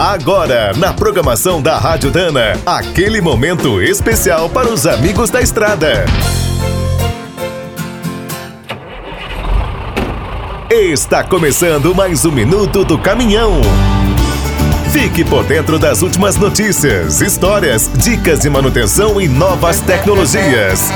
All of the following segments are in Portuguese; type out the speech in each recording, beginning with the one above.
Agora, na programação da Rádio Dana, aquele momento especial para os amigos da estrada. Está começando mais um minuto do caminhão. Fique por dentro das últimas notícias, histórias, dicas de manutenção e novas tecnologias.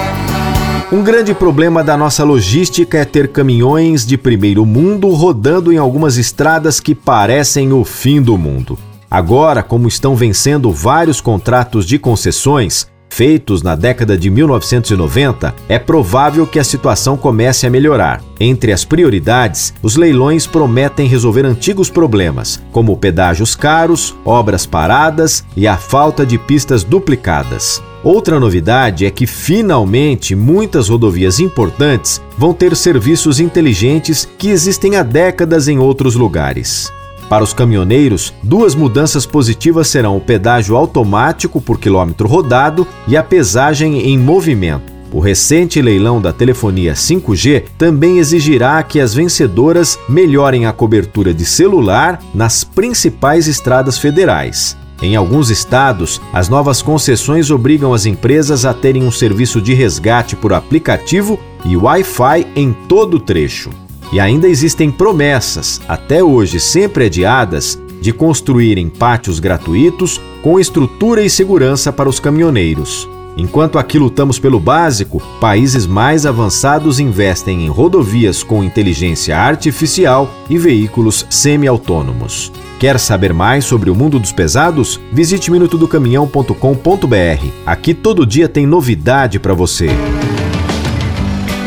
Um grande problema da nossa logística é ter caminhões de primeiro mundo rodando em algumas estradas que parecem o fim do mundo. Agora, como estão vencendo vários contratos de concessões feitos na década de 1990, é provável que a situação comece a melhorar. Entre as prioridades, os leilões prometem resolver antigos problemas, como pedágios caros, obras paradas e a falta de pistas duplicadas. Outra novidade é que finalmente muitas rodovias importantes vão ter serviços inteligentes que existem há décadas em outros lugares. Para os caminhoneiros, duas mudanças positivas serão o pedágio automático por quilômetro rodado e a pesagem em movimento. O recente leilão da telefonia 5G também exigirá que as vencedoras melhorem a cobertura de celular nas principais estradas federais. Em alguns estados, as novas concessões obrigam as empresas a terem um serviço de resgate por aplicativo e Wi-Fi em todo o trecho. E ainda existem promessas, até hoje sempre adiadas, de construírem pátios gratuitos com estrutura e segurança para os caminhoneiros. Enquanto aqui lutamos pelo básico, países mais avançados investem em rodovias com inteligência artificial e veículos semi-autônomos. Quer saber mais sobre o mundo dos pesados? Visite minutodocaminhão.com.br. Aqui todo dia tem novidade para você.